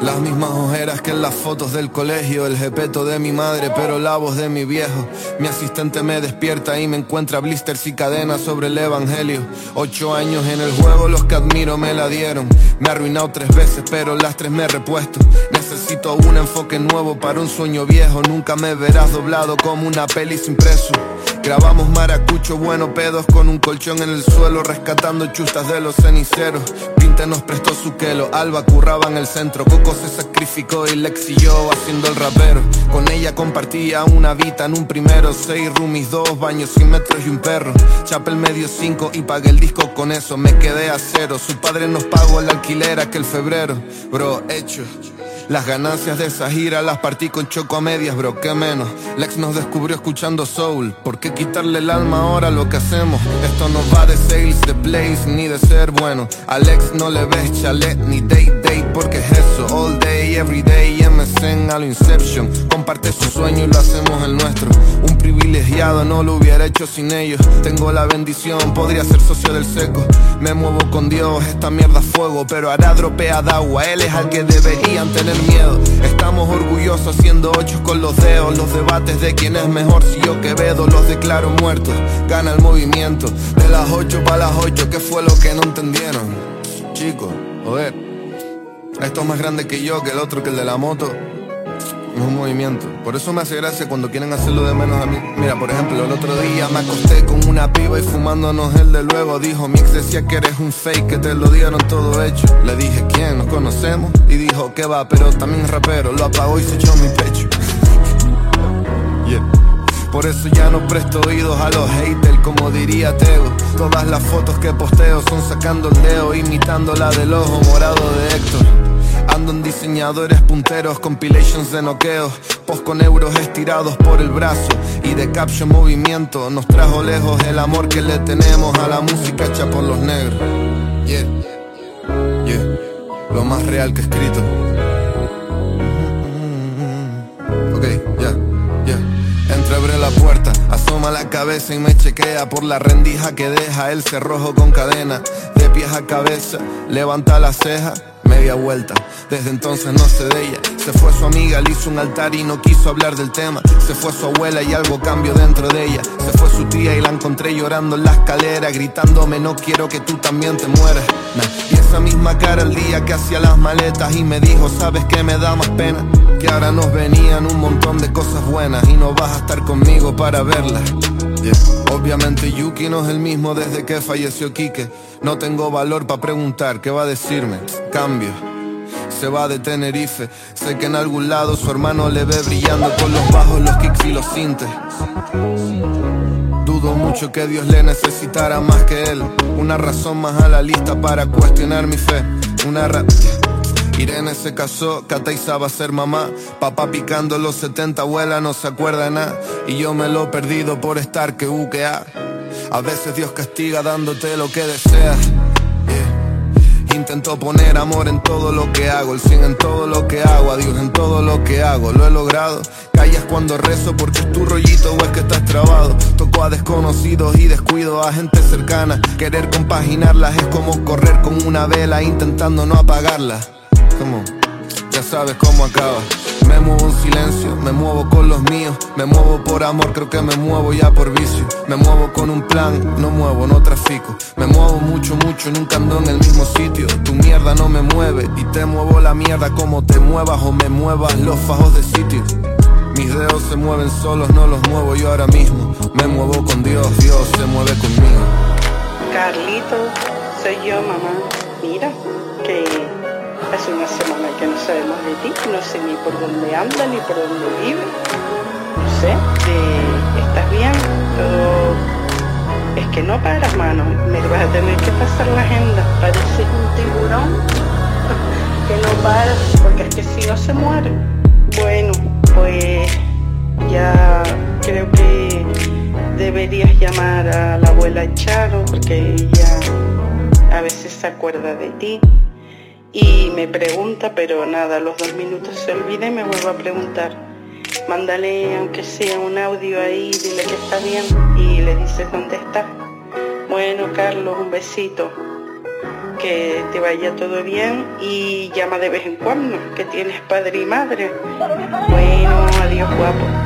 Las mismas ojeras que en las fotos del colegio, el jepeto de mi madre, pero la voz de mi viejo. Mi asistente me despierta y me encuentra blisters y cadenas sobre el evangelio. Ocho años en el juego, los que admiro me la dieron. Me ha arruinado tres veces, pero las tres me he repuesto. Necesito un enfoque nuevo para un sueño viejo. Nunca me verás doblado como una peli sin preso. Grabamos maracucho, bueno pedos con un colchón en el suelo, rescatando chustas de los ceniceros. Nos prestó su quelo, Alba curraba en el centro, Coco se sacrificó y y yo haciendo el rapero. Con ella compartía una vida en un primero, seis roomies, dos baños, cien metros y un perro. Chapel medio cinco y pagué el disco con eso, me quedé a cero. Su padre nos pagó el alquiler aquel febrero, bro, hecho. Las ganancias de esa gira las partí con choco a medias, bro, qué menos. Lex nos descubrió escuchando soul. ¿Por qué quitarle el alma ahora lo que hacemos? Esto no va de sales, de plays, ni de ser bueno. A Lex no le ves chalet, ni date, date, porque es eso. All day, every day, MSN a lo Inception. Comparte su sueño y lo hacemos el nuestro. Un privilegiado no lo hubiera hecho sin ellos. Tengo la bendición, podría ser socio del seco. Me muevo con Dios, esta mierda es fuego, pero hará dropea de agua. Él es al que deberían tener Estamos orgullosos haciendo ocho con los dedos. Los debates de quién es mejor si yo Quevedo los declaro muertos. Gana el movimiento de las ocho para las ocho. ¿Qué fue lo que no entendieron? Chicos, joder. Esto es más grande que yo, que el otro, que el de la moto. Es un movimiento. Por eso me hace gracia cuando quieren hacerlo de menos a mí. Mira, por ejemplo, el otro día me acosté con una piba y fumándonos el de luego. Dijo, Mix decía que eres un fake, que te lo dieron todo hecho. Le dije, ¿quién? ¿Nos conocemos? Y dijo, ¿qué va? Pero también rapero. Lo apagó y se echó mi pecho. Por eso ya no presto oídos a los haters, como diría Tego. Todas las fotos que posteo son sacando el dedo, imitando la del ojo morado de Héctor. Ando en diseñadores punteros, compilations de noqueos, post con euros estirados por el brazo y de caption movimiento. Nos trajo lejos el amor que le tenemos a la música hecha por los negros. Yeah, yeah, lo más real que he escrito. Ok, ya, ya. Entreabre la puerta, asoma la cabeza y me chequea por la rendija que deja el cerrojo con cadena. De pies a cabeza, levanta la ceja, media vuelta. Desde entonces no sé de ella. Se fue su amiga, le hizo un altar y no quiso hablar del tema. Se fue su abuela y algo cambió dentro de ella. Se fue su tía y la encontré llorando en la escalera, gritándome no quiero que tú también te mueras. Y esa misma cara el día que hacía las maletas y me dijo, ¿sabes qué me da más pena? Que ahora nos venían un montón de cosas buenas y no vas a estar conmigo para verlas. Obviamente Yuki no es el mismo desde que falleció Quique. No tengo valor para preguntar qué va a decirme. Cambio. Se va de Tenerife. Sé que en algún lado su hermano le ve brillando con los bajos, los kicks y los sintes. Dudo mucho que Dios le necesitara más que él. Una razón más a la lista para cuestionar mi fe. Una ra Irene se casó, Cataiza va a ser mamá. Papá picando los 70, abuela no se acuerda nada. Y yo me lo he perdido por estar que u que a. Veces Dios castiga dándote lo que deseas. Intento poner amor en todo lo que hago, el 100 en todo lo que hago, a Dios en todo lo que hago. Lo he logrado. Callas cuando rezo porque es tu rollito o es que estás trabado. Toco a desconocidos y descuido a gente cercana. Querer compaginarlas es como correr con una vela intentando no apagarla. Como, ya sabes cómo acaba. Me muevo en silencio, me muevo con los míos. Me muevo por amor, creo que me muevo ya por vicio. Me muevo con un plan, no muevo, no trafico. Me muevo mucho, mucho, nunca ando en el mismo sitio. Tu mierda no me mueve y te muevo la mierda como te muevas o me muevas los fajos de sitio. Mis dedos se mueven solos, no los muevo yo ahora mismo. Me muevo con Dios, Dios se mueve conmigo. Carlito, soy yo, mamá. Mira, que hace una semana que no sabemos de ti, no sé ni por dónde anda ni por dónde vive. No sé, eh, ¿estás bien? Todo... Es que no paras, mano. Me vas a tener que pasar la agenda. Pareces un tiburón que no paras, porque es que si no se muere. Bueno, pues ya creo que deberías llamar a la abuela Charo, porque ella a veces se acuerda de ti y me pregunta, pero nada, los dos minutos se olvida y me vuelvo a preguntar. Mándale aunque sea un audio ahí, dile que está bien y le dices dónde está. Bueno, Carlos, un besito. Que te vaya todo bien y llama de vez en cuando, que tienes padre y madre. Bueno, adiós guapo.